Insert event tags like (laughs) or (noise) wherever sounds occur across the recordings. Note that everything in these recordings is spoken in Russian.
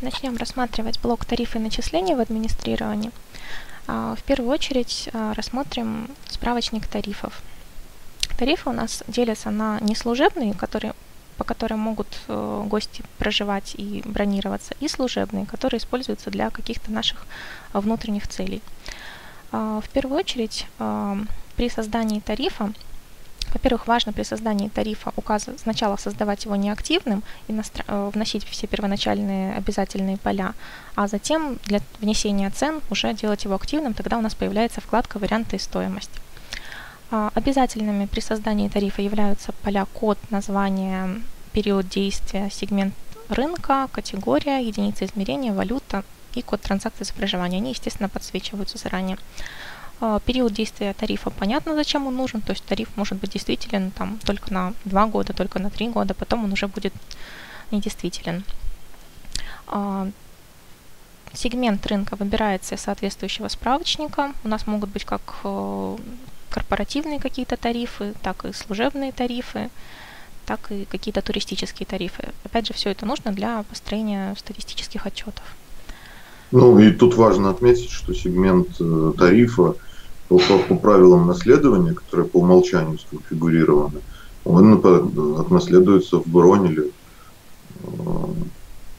Начнем рассматривать блок тарифы и начисления в администрировании. А, в первую очередь а, рассмотрим справочник тарифов. Тарифы у нас делятся на неслужебные, которые, по которым могут э, гости проживать и бронироваться, и служебные, которые используются для каких-то наших внутренних целей. А, в первую очередь при создании тарифа во-первых, важно при создании тарифа указ сначала создавать его неактивным и настро... Э, вносить все первоначальные обязательные поля, а затем для внесения цен уже делать его активным, тогда у нас появляется вкладка «Варианты и стоимость». А, обязательными при создании тарифа являются поля код, название, период действия, сегмент рынка, категория, единица измерения, валюта и код транзакции за проживание. Они, естественно, подсвечиваются заранее. А, период действия тарифа понятно, зачем он нужен. То есть тариф может быть действителен там, только на 2 года, только на 3 года, потом он уже будет недействителен. А, сегмент рынка выбирается из соответствующего справочника. У нас могут быть как э, корпоративные какие-то тарифы, так и служебные тарифы, так и какие-то туристические тарифы. Опять же, все это нужно для построения статистических отчетов. Ну и тут важно отметить, что сегмент э, тарифа по, по, правилам наследования, которые по умолчанию сконфигурированы, он отнаследуется в бронь или э,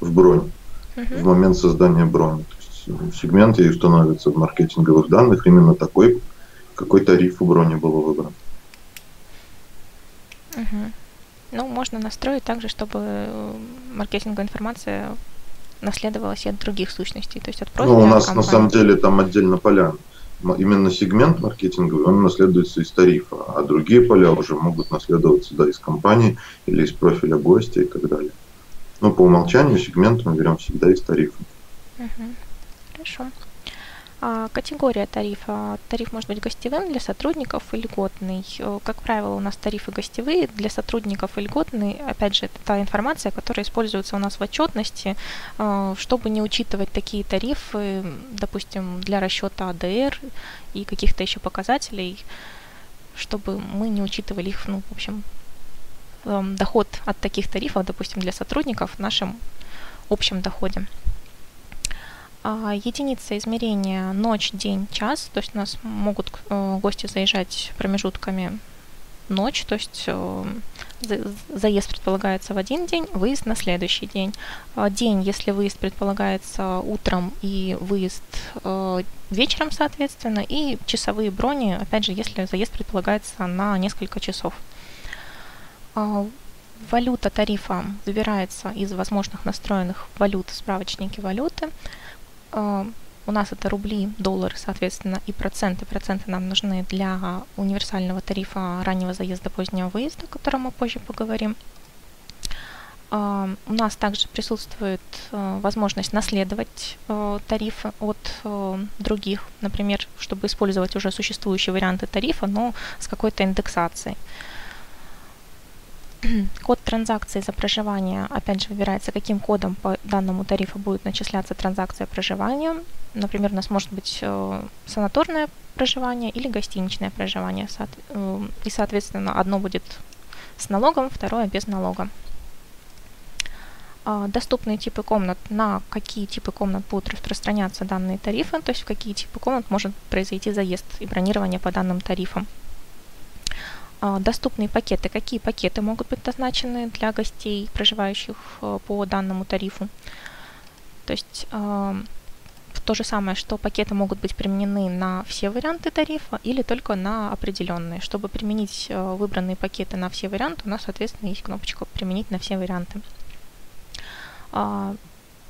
в бронь uh-huh. в момент создания брони. То есть э, сегмент ей становится в маркетинговых данных именно такой, какой тариф у брони был выбран. Uh-huh. Ну, можно настроить также, чтобы э, маркетинговая информация наследовалась и от других сущностей, то есть от профиля Ну, у нас компании. на самом деле там отдельно поля именно сегмент маркетинговый, он наследуется из тарифа, а другие поля уже могут наследоваться да, из компании или из профиля гостя и так далее. Но по умолчанию сегмент мы берем всегда из тарифа. Угу. Хорошо. А, категория тарифа. Тариф может быть гостевым для сотрудников и льготный. Э, как правило, у нас тарифы гостевые для сотрудников и льготные. Опять же, это та информация, которая используется у нас в отчетности, э, чтобы не учитывать такие тарифы, допустим, для расчета АДР и каких-то еще показателей, чтобы мы не учитывали их, ну, в общем, эм, доход от таких тарифов, допустим, для сотрудников в нашем общем доходе. А, единица измерения ночь, день, час. То есть у нас могут э, гости заезжать промежутками ночь, то есть э, заезд предполагается в один день, выезд на следующий день. А, день, если выезд предполагается утром и выезд э, вечером, соответственно, и часовые брони, опять же, если заезд предполагается на несколько часов. А, валюта тарифа выбирается из возможных настроенных валют в справочнике валюты. А, у нас это рубли, доллары, соответственно, и проценты. Проценты нам нужны для универсального тарифа раннего заезда, позднего выезда, о котором мы позже поговорим. А, у нас также присутствует а, возможность наследовать тарифы от других, например, чтобы использовать уже существующие варианты тарифа, но с какой-то индексацией. (clears throat) Код транзакции за проживание, опять же, выбирается, каким кодом по данному тарифу будет начисляться транзакция проживания. Например, у нас может быть э, санаторное проживание или гостиничное проживание. Э, и, соответственно, одно будет с налогом, второе без налога. А, доступные типы комнат, на какие типы комнат будут распространяться данные тарифы, то есть в какие типы комнат может произойти заезд и бронирование по данным тарифам. А, доступные пакеты. Какие пакеты могут быть назначены для гостей, проживающих э, по данному тарифу? То есть а, то же самое, что пакеты могут быть применены на все варианты тарифа или только на определенные. Чтобы применить э, выбранные пакеты на все варианты, у нас, соответственно, есть кнопочка «Применить на все варианты».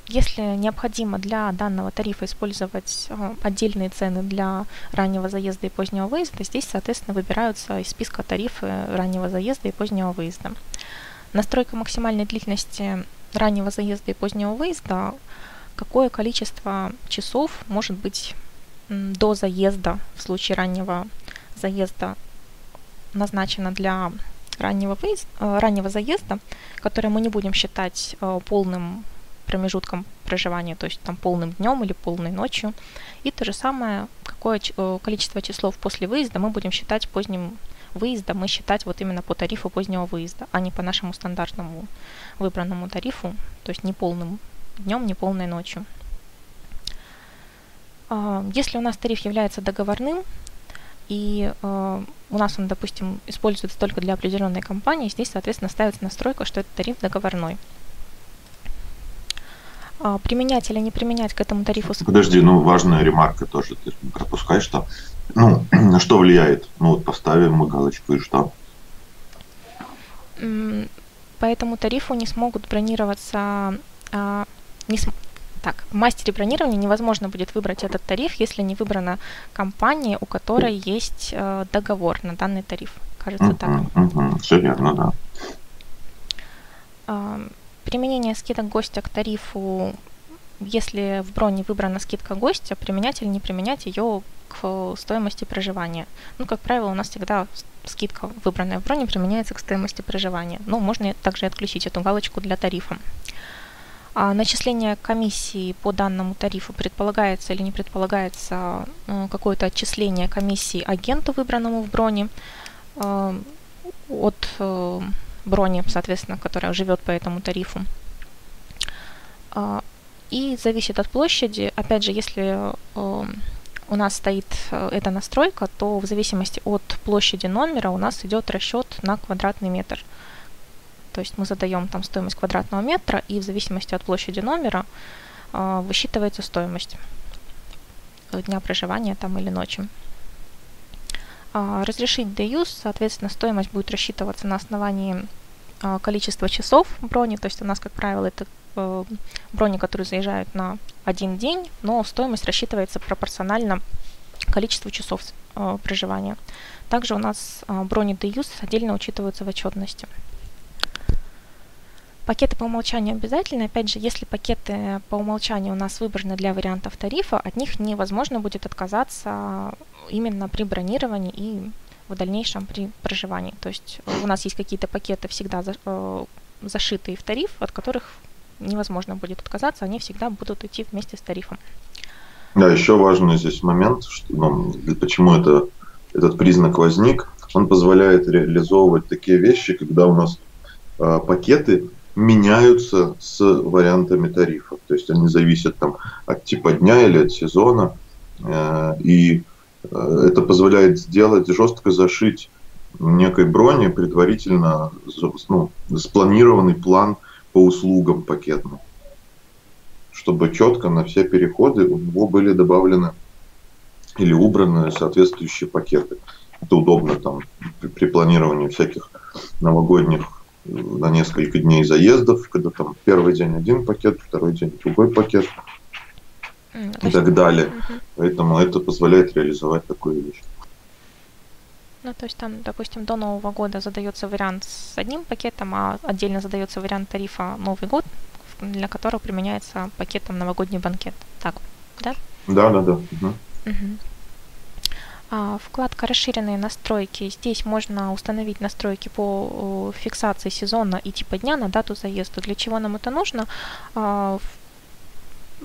Если необходимо для данного тарифа использовать э, отдельные цены для раннего заезда и позднего выезда, здесь, соответственно, выбираются из списка тарифы раннего заезда и позднего выезда. Настройка максимальной длительности раннего заезда и позднего выезда, какое количество часов может быть до заезда в случае раннего заезда назначено для раннего, выезда, э, раннего заезда, которое мы не будем считать э, полным промежутком проживания, то есть там полным днем или полной ночью. И то же самое, какое э, количество часов после выезда мы будем считать поздним выездом, мы считать вот именно по тарифу позднего выезда, а не по нашему стандартному выбранному тарифу, то есть не полным днем, ни полной ночью. А, если у нас тариф является договорным, и э, у нас он, допустим, используется только для определенной компании, здесь, соответственно, ставится настройка, что это тариф договорной. А, применять или не применять к этому тарифу... Подожди, ну важная ремарка тоже, ты пропускаешь, что ну, (clears throat) на что влияет? Ну вот поставим мы галочку и что? По этому тарифу не смогут бронироваться... А, не см... Так, в мастере бронирования невозможно будет выбрать этот тариф, если не выбрана компания, у которой есть э, договор на данный тариф. Кажется, uh-huh, так. Uh-huh. Все верно, да. Применение скидок гостя к тарифу, если в броне выбрана скидка гостя, применять или не применять ее к стоимости проживания. Ну, как правило, у нас всегда скидка, выбранная в броне, применяется к стоимости проживания. Но можно также отключить эту галочку для тарифа. А начисление комиссии по данному тарифу предполагается или не предполагается э, какое-то отчисление комиссии агенту, выбранному в броне, э, от э, брони, соответственно, которая живет по этому тарифу. А, и зависит от площади. Опять же, если у нас стоит эта настройка, то в зависимости от площади номера у нас идет расчет на квадратный метр. То есть мы задаем там стоимость квадратного метра, и в зависимости от площади номера э, высчитывается стоимость дня проживания там или ночи. Э, разрешить deuse, соответственно, стоимость будет рассчитываться на основании э, количества часов брони, то есть у нас, как правило, это э, брони, которые заезжают на один день, но стоимость рассчитывается пропорционально количеству часов э, проживания. Также у нас э, брони deuse отдельно учитываются в отчетности. Пакеты по умолчанию обязательны. Опять же, если пакеты по умолчанию у нас выбраны для вариантов тарифа, от них невозможно будет отказаться именно при бронировании и в дальнейшем при проживании. То есть у нас есть какие-то пакеты всегда за, э, зашитые в тариф, от которых невозможно будет отказаться, они всегда будут идти вместе с тарифом. Да, еще важный здесь момент, что, ну, почему это, этот признак возник. Он позволяет реализовывать такие вещи, когда у нас э, пакеты меняются с вариантами тарифов. То есть они зависят там, от типа дня или от сезона. Э, и э, это позволяет сделать, жестко зашить некой броне предварительно ну, спланированный план по услугам пакетным. Чтобы четко на все переходы у него были добавлены или убраны соответствующие пакеты. Это удобно там при планировании всяких новогодних на несколько дней заездов, когда там первый день один пакет, второй день другой пакет mm, и так далее. Угу. Поэтому это позволяет реализовать такую вещь. Ну, то есть там, допустим, до Нового года задается вариант с одним пакетом, а отдельно задается вариант тарифа Новый год, для которого применяется пакетом новогодний банкет. Так, да? Да, да, да. Угу. Угу. А, вкладка «Расширенные настройки». Здесь можно установить настройки по фиксации сезона и типа дня на дату заезда. Для чего нам это нужно? А,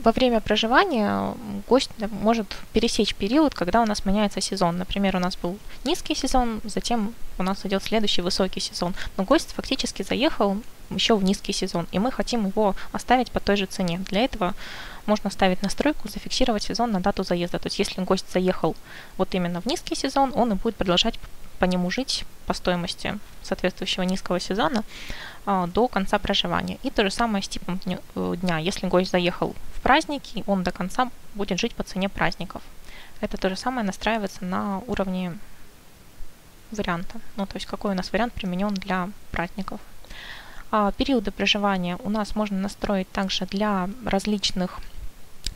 во время проживания гость может пересечь период, когда у нас меняется сезон. Например, у нас был низкий сезон, затем у нас идет следующий высокий сезон. Но гость фактически заехал еще в низкий сезон, и мы хотим его оставить по той же цене. Для этого можно ставить настройку зафиксировать сезон на дату заезда. То есть если гость заехал вот именно в низкий сезон, он и будет продолжать по нему жить по стоимости соответствующего низкого сезона а, до конца проживания. И то же самое с типом э, дня. Если гость заехал праздники, он до конца будет жить по цене праздников. Это то же самое настраивается на уровне варианта. Ну, то есть какой у нас вариант применен для праздников. А, периоды проживания у нас можно настроить также для различных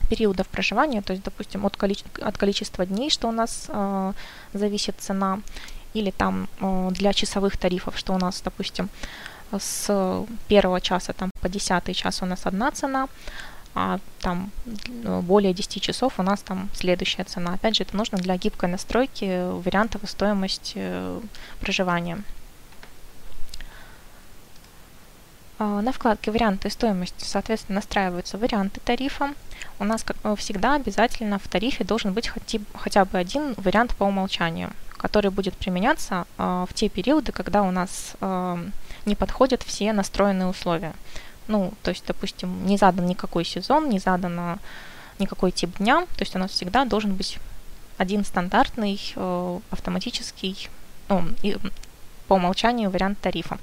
периодов проживания, то есть, допустим, от, количе- от количества дней, что у нас э, зависит цена, или там э, для часовых тарифов, что у нас, допустим, с первого часа там, по десятый час у нас одна цена, а там более 10 часов у нас там следующая цена. Опять же, это нужно для гибкой настройки вариантов и стоимости э, проживания. А, на вкладке «Варианты и стоимость», соответственно, настраиваются варианты тарифа. У нас, как всегда, обязательно в тарифе должен быть хотя бы один вариант по умолчанию, который будет применяться в те периоды, когда у нас не подходят все настроенные условия. Ну, то есть, допустим, не задан никакой сезон, не задано никакой тип дня, то есть у нас всегда должен быть один стандартный э, автоматический, ну, и, по умолчанию вариант тарифа.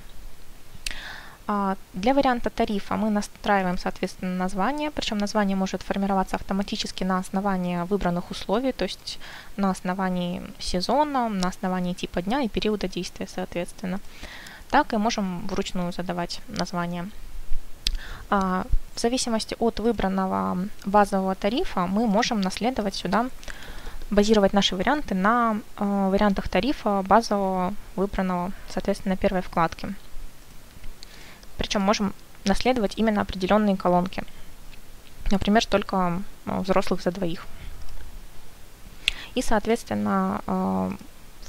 А для варианта тарифа мы настраиваем, соответственно, название, причем название может формироваться автоматически на основании выбранных условий, то есть на основании сезона, на основании типа дня и периода действия, соответственно. Так и можем вручную задавать название. А в зависимости от выбранного базового тарифа мы можем наследовать сюда, базировать наши варианты на э, вариантах тарифа базового, выбранного, соответственно, первой вкладке. Причем можем наследовать именно определенные колонки. Например, только э, взрослых за двоих. И, соответственно, э,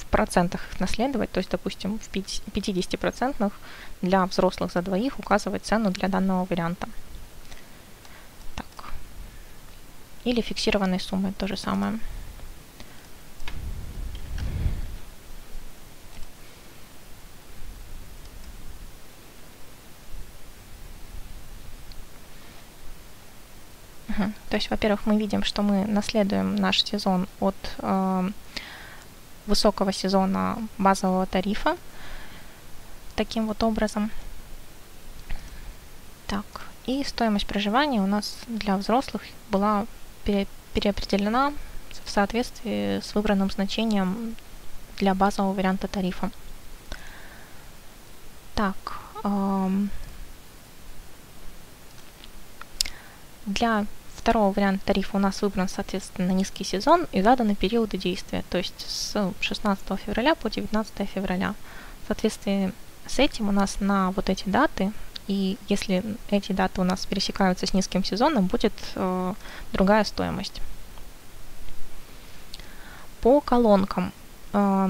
процентах их наследовать, то есть, допустим, в 50% для взрослых за двоих указывать цену для данного варианта. Так. Или фиксированной суммой то же самое. То есть, во-первых, мы видим, что мы наследуем наш сезон от э, высокого сезона базового тарифа таким вот образом. Так, и стоимость проживания у нас для взрослых была пере, переопределена в соответствии с выбранным значением для базового варианта тарифа. Так, эм, для второго варианта тарифа у нас выбран, соответственно, низкий сезон и заданы периоды действия, то есть с 16 февраля по 19 февраля. В соответствии с этим у нас на вот эти даты, и если эти даты у нас пересекаются с низким сезоном, будет э, другая стоимость. По колонкам. Э,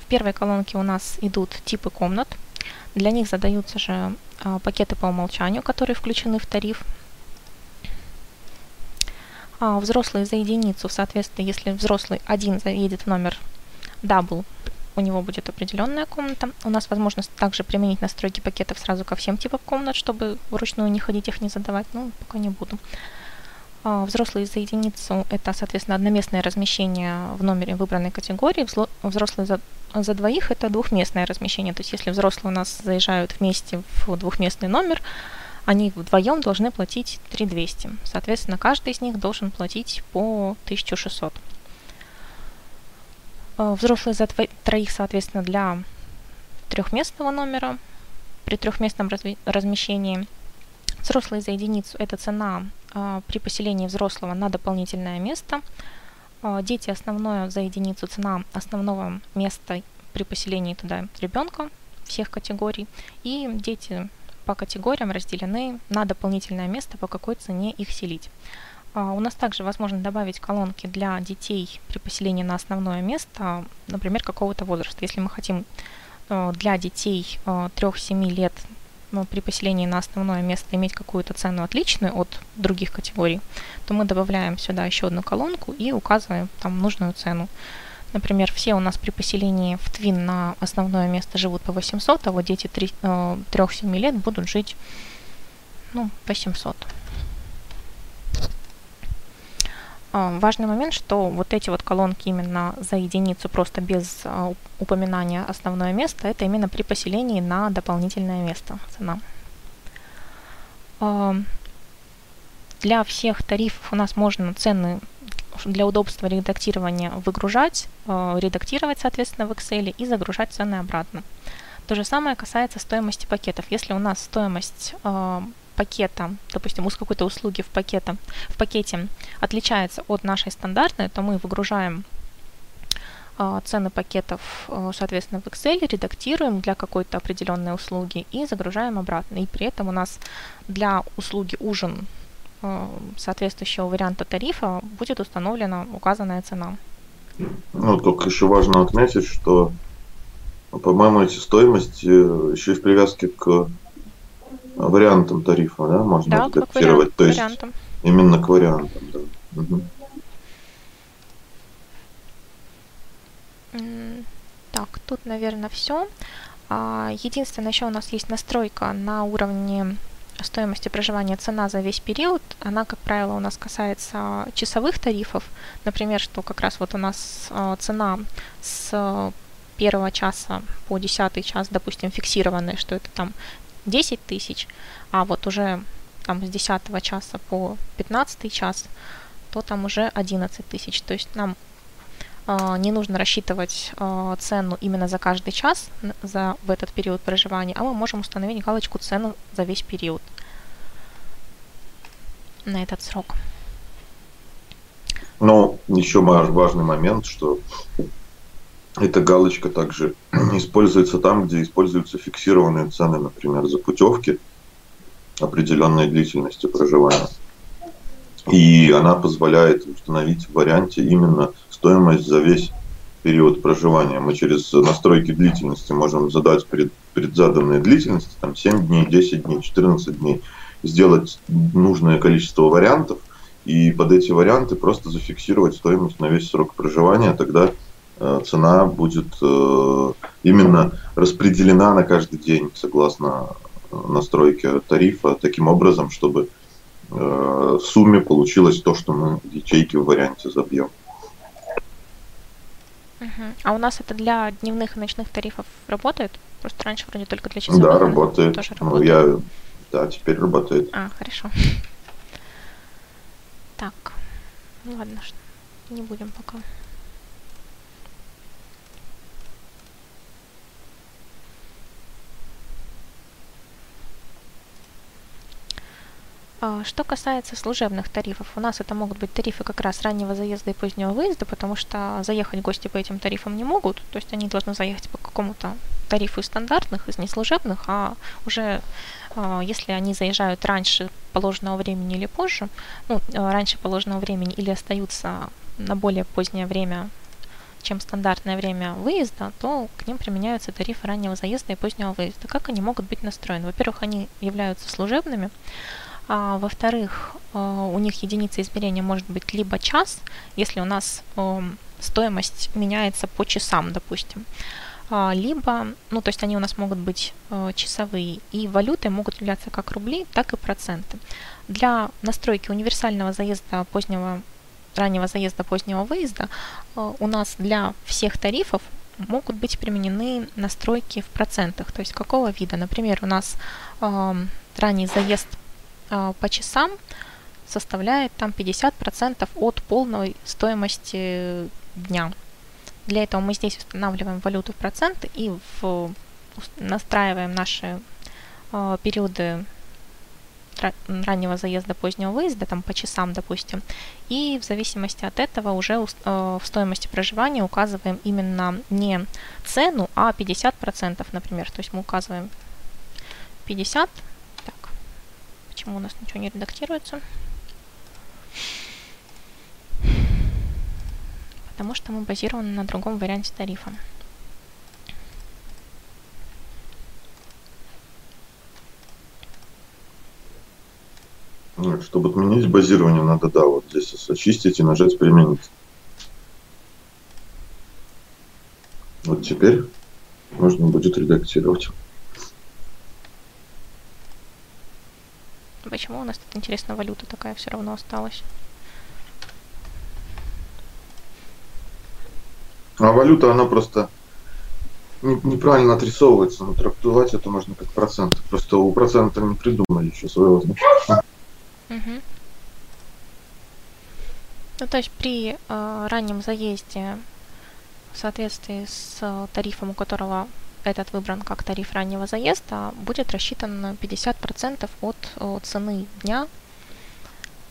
в первой колонке у нас идут типы комнат. Для них задаются же э, пакеты по умолчанию, которые включены в тариф а взрослый за единицу, соответственно, если взрослый один заедет в номер double, у него будет определенная комната. У нас возможность также применить настройки пакетов сразу ко всем типам комнат, чтобы вручную не ходить их не задавать, ну, пока не буду. А, взрослые за единицу – это, соответственно, одноместное размещение в номере выбранной категории. Взрослые за, за двоих – это двухместное размещение. То есть если взрослые у нас заезжают вместе в двухместный номер, они вдвоем должны платить 3200. Соответственно, каждый из них должен платить по 1600. Э, взрослые за троих, соответственно, для трехместного номера при трехместном размещении. Взрослые за единицу – это цена э, при поселении взрослого на дополнительное место. Э, дети – основное за единицу цена основного места при поселении туда ребенка всех категорий. И дети по категориям разделены на дополнительное место, по какой цене их селить. А, у нас также возможно добавить колонки для детей при поселении на основное место, например, какого-то возраста. Если мы хотим э, для детей 3-7 э, лет ну, при поселении на основное место иметь какую-то цену отличную от других категорий, то мы добавляем сюда еще одну колонку и указываем там нужную цену. Например, все у нас при поселении в Твин на основное место живут по 800, а вот дети 3-7 э, лет будут жить ну, по 700. А, важный момент, что вот эти вот колонки именно за единицу, просто без а, упоминания основное место, это именно при поселении на дополнительное место цена. А, для всех тарифов у нас можно цены для удобства редактирования выгружать, редактировать, соответственно, в Excel и загружать цены обратно. То же самое касается стоимости пакетов. Если у нас стоимость пакета, допустим, у какой-то услуги в, пакета, в пакете отличается от нашей стандартной, то мы выгружаем а, цены пакетов, соответственно, в Excel, редактируем для какой-то определенной услуги и загружаем обратно. И при этом у нас для услуги ужин соответствующего варианта тарифа будет установлена указанная цена. Ну, только еще важно отметить, что, по-моему, эти стоимости э, еще и в привязке к вариантам тарифа, да, можно да, адаптировать. То есть вариантам. именно к вариантам, да. Угу. Так, тут, наверное, все. А, единственное, еще у нас есть настройка на уровне стоимости проживания цена за весь период, она, как правило, у нас касается часовых тарифов. Например, что как раз вот у нас э, цена с первого часа по десятый час, допустим, фиксированная, что это там 10 тысяч, а вот уже там с 10 часа по 15 час, то там уже 11 тысяч. То есть нам не нужно рассчитывать э, цену именно за каждый час за, в этот период проживания, а мы можем установить галочку цену за весь период на этот срок. Но еще важный момент, что эта галочка также (clears throat) используется там, где используются фиксированные цены, например, за путевки определенной длительности проживания. И она позволяет установить в варианте именно стоимость за весь период проживания. Мы через настройки длительности можем задать пред, предзаданные длительности, там 7 дней, 10 дней, 14 дней, сделать нужное количество вариантов и под эти варианты просто зафиксировать стоимость на весь срок проживания, тогда э, цена будет э, именно распределена на каждый день согласно настройке тарифа таким образом, чтобы э, в сумме получилось то, что мы в ячейке в варианте забьем. А у нас это для дневных и ночных тарифов работает? Просто раньше вроде только для часовых. Да, работает. Тоже работает. Ну, я, да, теперь работает. А, хорошо. Так, ну ладно, не будем пока. Что касается служебных тарифов, у нас это могут быть тарифы как раз раннего заезда и позднего выезда, потому что заехать гости по этим тарифам не могут, то есть они должны заехать по какому-то тарифу из стандартных, из неслужебных, а уже а, если они заезжают раньше положенного времени или позже, ну, а, раньше положенного времени или остаются на более позднее время, чем стандартное время выезда, то к ним применяются тарифы раннего заезда и позднего выезда. Как они могут быть настроены? Во-первых, они являются служебными, а, во-вторых, а, у них единица измерения может быть либо час, если у нас а, стоимость меняется по часам, допустим, а, либо, ну, то есть они у нас могут быть а, часовые, и валюты могут являться как рубли, так и проценты. Для настройки универсального заезда позднего, раннего заезда позднего выезда а, у нас для всех тарифов могут быть применены настройки в процентах, то есть какого вида. Например, у нас э, ранний заезд по часам составляет там 50% от полной стоимости дня. Для этого мы здесь устанавливаем валюту в проценты и в, настраиваем наши э, периоды раннего заезда, позднего выезда, там по часам, допустим, и в зависимости от этого уже э, в стоимости проживания указываем именно не цену, а 50%, например. То есть мы указываем 50 Почему у нас ничего не редактируется? Потому что мы базированы на другом варианте тарифа. Нет, чтобы отменить базирование, надо, да, вот здесь очистить и нажать «Применить». Вот теперь можно будет редактировать. Почему у нас тут, интересно, валюта такая все равно осталась? А валюта, она просто не, неправильно отрисовывается, но трактовать это можно как процент. Просто у процента не придумали еще своего значения. Угу. Ну, то есть при э, раннем заезде в соответствии с э, тарифом, у которого этот выбран как тариф раннего заезда, будет рассчитан 50% от, от цены дня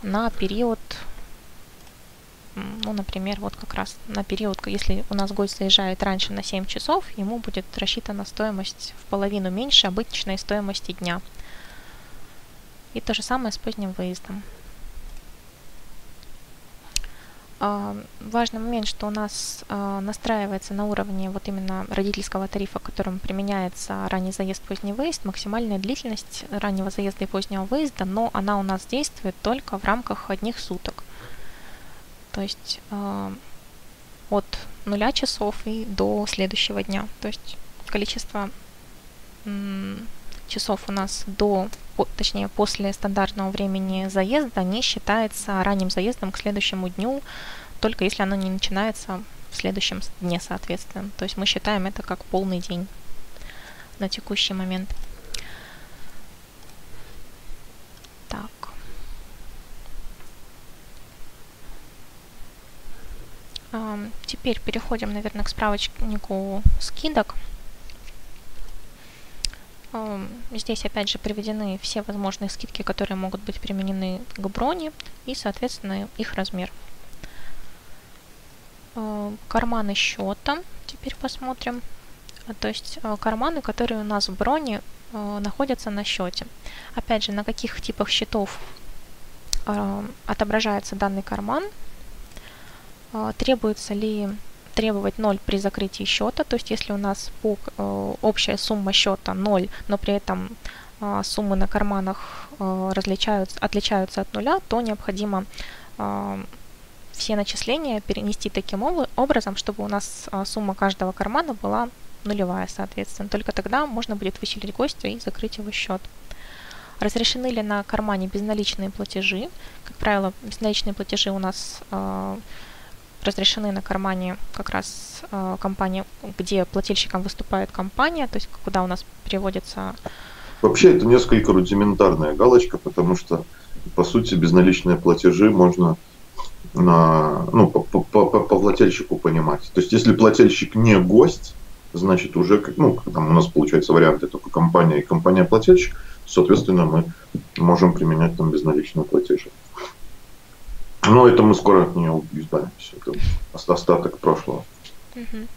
на период, ну, например, вот как раз на период, если у нас гость заезжает раньше на 7 часов, ему будет рассчитана стоимость в половину меньше обычной стоимости дня. И то же самое с поздним выездом. А, важный момент, что у нас а, настраивается на уровне вот именно родительского тарифа, которым применяется ранний заезд, поздний выезд, максимальная длительность раннего заезда и позднего выезда, но она у нас действует только в рамках одних суток. То есть а, от нуля часов и до следующего дня. То есть количество часов у нас до, точнее, после стандартного времени заезда не считается ранним заездом к следующему дню, только если оно не начинается в следующем дне, соответственно. То есть мы считаем это как полный день на текущий момент. Так. Теперь переходим, наверное, к справочнику скидок. Здесь опять же приведены все возможные скидки, которые могут быть применены к броне и, соответственно, их размер. Карманы счета. Теперь посмотрим. То есть карманы, которые у нас в броне находятся на счете. Опять же, на каких типах счетов отображается данный карман, требуется ли требовать 0 при закрытии счета, то есть если у нас по, э, общая сумма счета 0, но при этом э, суммы на карманах э, различаются, отличаются от нуля, то необходимо э, все начисления перенести таким образом, чтобы у нас э, сумма каждого кармана была нулевая, соответственно. Только тогда можно будет выселить гостя и закрыть его счет. Разрешены ли на кармане безналичные платежи? Как правило, безналичные платежи у нас разрешены на кармане как раз э, компания, где плательщиком выступает компания, то есть куда у нас переводится... Вообще это несколько рудиментарная галочка, потому что, по сути, безналичные платежи можно на, ну, по, по, по, по плательщику понимать. То есть, если плательщик не гость, значит, уже, ну, там у нас получается варианты только компания и компания-плательщик, соответственно, мы можем применять там безналичные платежи. Но это мы скоро от нее избавимся. Это остаток прошлого. Угу.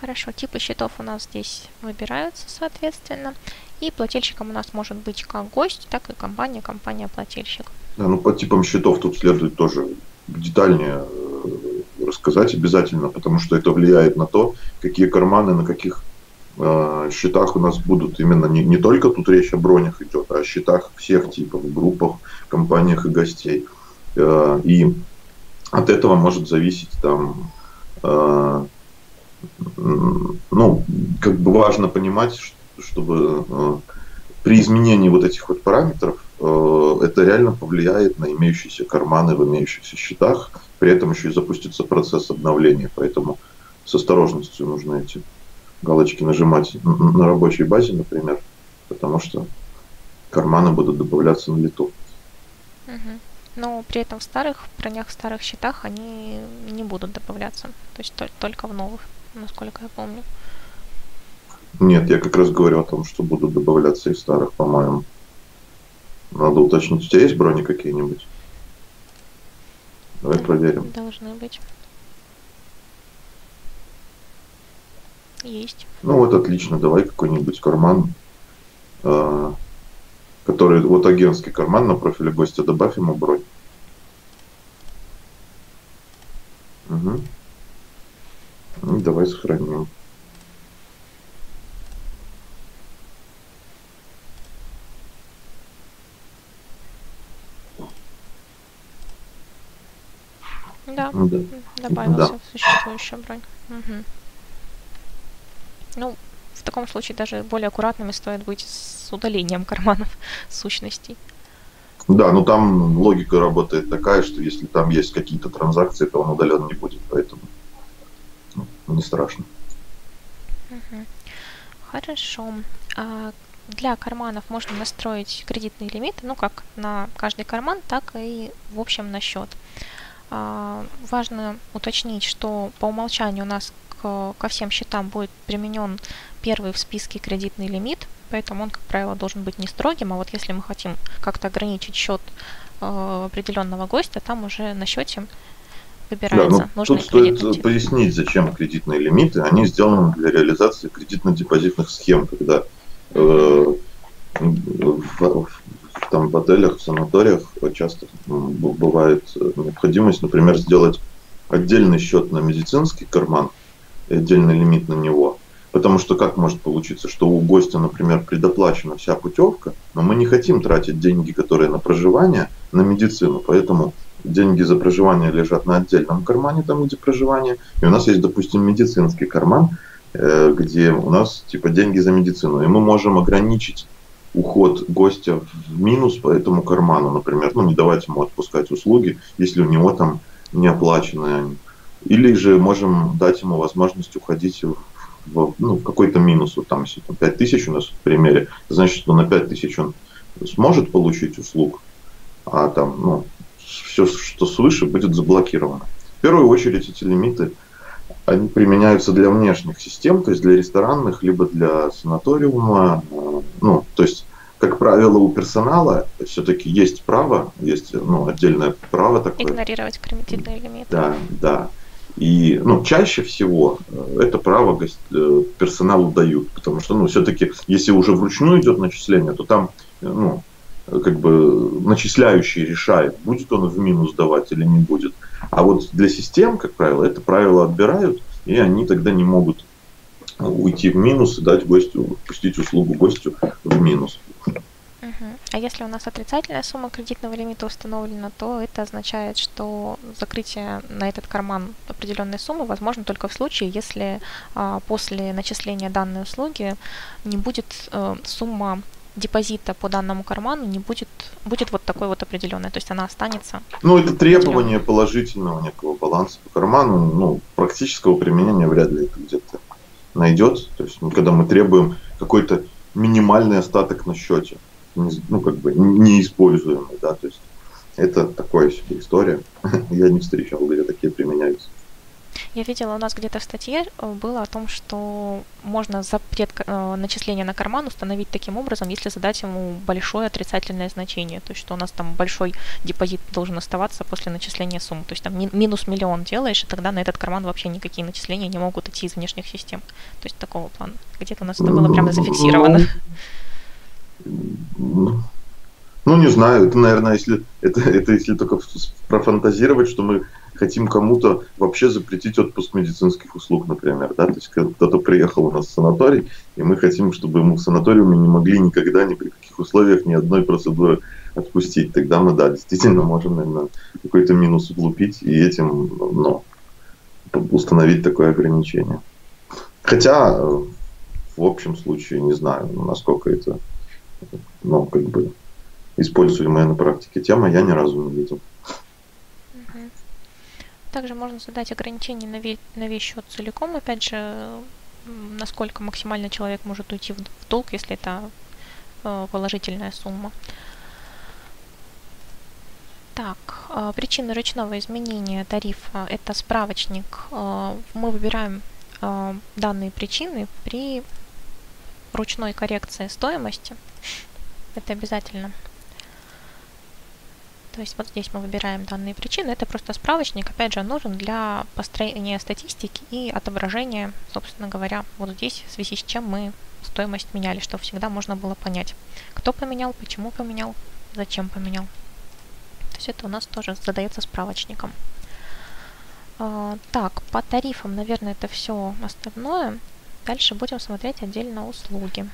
Хорошо, типы счетов у нас здесь выбираются, соответственно. И плательщиком у нас может быть как гость, так и компания, компания-плательщик. Да, ну по типам счетов тут следует тоже детальнее э, рассказать обязательно, потому что это влияет на то, какие карманы на каких э, счетах у нас будут. Именно не, не только тут речь о бронях идет, а о счетах всех типов, группах, компаниях и гостей. Э, и от этого может зависеть там, э, ну, как бы важно понимать, чтобы э, при изменении вот этих вот параметров это реально повлияет на имеющиеся карманы в имеющихся счетах, при этом еще и запустится процесс обновления, поэтому с осторожностью нужно эти галочки нажимать на рабочей базе, например, потому что карманы будут добавляться на лету. Uh-huh но при этом в старых бронях, в старых счетах они не будут добавляться. То есть только в новых, насколько я помню. Нет, я как раз говорю о том, что будут добавляться из старых, по-моему. Надо уточнить, у тебя есть брони какие-нибудь? Давай проверим. Должны быть. Есть. Ну вот отлично, давай какой-нибудь карман. А, который вот агентский карман на профиле гостя, добавь ему бронь. Угу. Ну, давай сохраним. Да, да. добавился да. существующая бронь. Угу. Ну, в таком случае даже более аккуратными стоит быть с удалением карманов сущностей. Да, ну там логика работает такая, что если там есть какие-то транзакции, то он удален не будет, поэтому ну, не страшно. Хорошо. А для карманов можно настроить кредитные лимиты, ну как на каждый карман, так и в общем на счет. А, важно уточнить, что по умолчанию у нас ко всем счетам будет применен первый в списке кредитный лимит, поэтому он, как правило, должен быть не строгим, а вот если мы хотим как-то ограничить счет э, определенного гостя, там уже на счете выбирается. Да, ну, тут стоит тип. пояснить, зачем кредитные лимиты. Они сделаны для реализации кредитно-депозитных схем, когда э, в, там в отелях, в санаториях часто бывает необходимость, например, сделать отдельный счет на медицинский карман отдельный лимит на него. Потому что как может получиться, что у гостя, например, предоплачена вся путевка, но мы не хотим тратить деньги, которые на проживание, на медицину. Поэтому деньги за проживание лежат на отдельном кармане, там где проживание. И у нас есть, допустим, медицинский карман, э, где у нас типа деньги за медицину, и мы можем ограничить уход гостя в минус по этому карману, например, ну не давать ему отпускать услуги, если у него там не оплачены они. Или же можем дать ему возможность уходить в, в, ну, какой-то минус. Вот там, если там 5 тысяч у нас в примере, значит, что на 5 тысяч он сможет получить услуг, а там, ну, все, что свыше, будет заблокировано. В первую очередь эти лимиты, они применяются для внешних систем, то есть для ресторанных, либо для санаториума. Ну, то есть, как правило, у персонала все-таки есть право, есть ну, отдельное право такое. Игнорировать кредитные лимиты. Да, да. И ну, чаще всего э, это право э, персоналу дают, потому что ну, все-таки, если уже вручную идет начисление, то там э, ну, как бы начисляющий решает, будет он в минус давать или не будет. А вот для систем, как правило, это правило отбирают, и они тогда не могут уйти в минус и дать гостю, пустить услугу гостю в минус. А если у нас отрицательная сумма кредитного лимита установлена, то это означает, что закрытие на этот карман определенной суммы возможно только в случае, если а, после начисления данной услуги не будет а, сумма депозита по данному карману не будет, будет вот такой вот определенной, то есть она останется. Ну, это требование положительного некого баланса по карману, ну, практического применения вряд ли это где-то найдет. То есть, когда мы требуем какой-то минимальный остаток на счете, ну, как бы неиспользуемый, да, то есть это такая себе история. (laughs) Я не встречал, где такие применяются. Я видела у нас где-то в статье э, было о том, что можно запрет э, начисления на карман установить таким образом, если задать ему большое отрицательное значение, то есть что у нас там большой депозит должен оставаться после начисления суммы, то есть там минус миллион делаешь, и тогда на этот карман вообще никакие начисления не могут идти из внешних систем, то есть такого плана. Где-то у нас это было прямо зафиксировано. (laughs) Ну, не знаю, это, наверное, если это, это если только профантазировать, что мы хотим кому-то вообще запретить отпуск медицинских услуг, например, да, то есть кто-то приехал у нас в санаторий, и мы хотим, чтобы ему в санаториуме не могли никогда, ни при каких условиях, ни одной процедуры отпустить. Тогда мы, да, действительно можем, наверное, какой-то минус углубить и этим, ну, установить такое ограничение. Хотя, в общем случае, не знаю, насколько это, ну, как бы, используемая на практике тема, я ни разу не видел. Также можно задать ограничение на, весь, на весь счет целиком, опять же, насколько максимально человек может уйти в, в долг, если это э, положительная сумма. Так, э, причины ручного изменения тарифа – это справочник. Э, мы выбираем э, данные причины при ручной коррекции стоимости. Это обязательно то есть вот здесь мы выбираем данные причины. Это просто справочник, опять же, нужен для построения статистики и отображения, собственно говоря, вот здесь, в связи с чем мы стоимость меняли, чтобы всегда можно было понять, кто поменял, почему поменял, зачем поменял. То есть это у нас тоже задается справочником. А, так, по тарифам, наверное, это все остальное. Дальше будем смотреть отдельно услуги.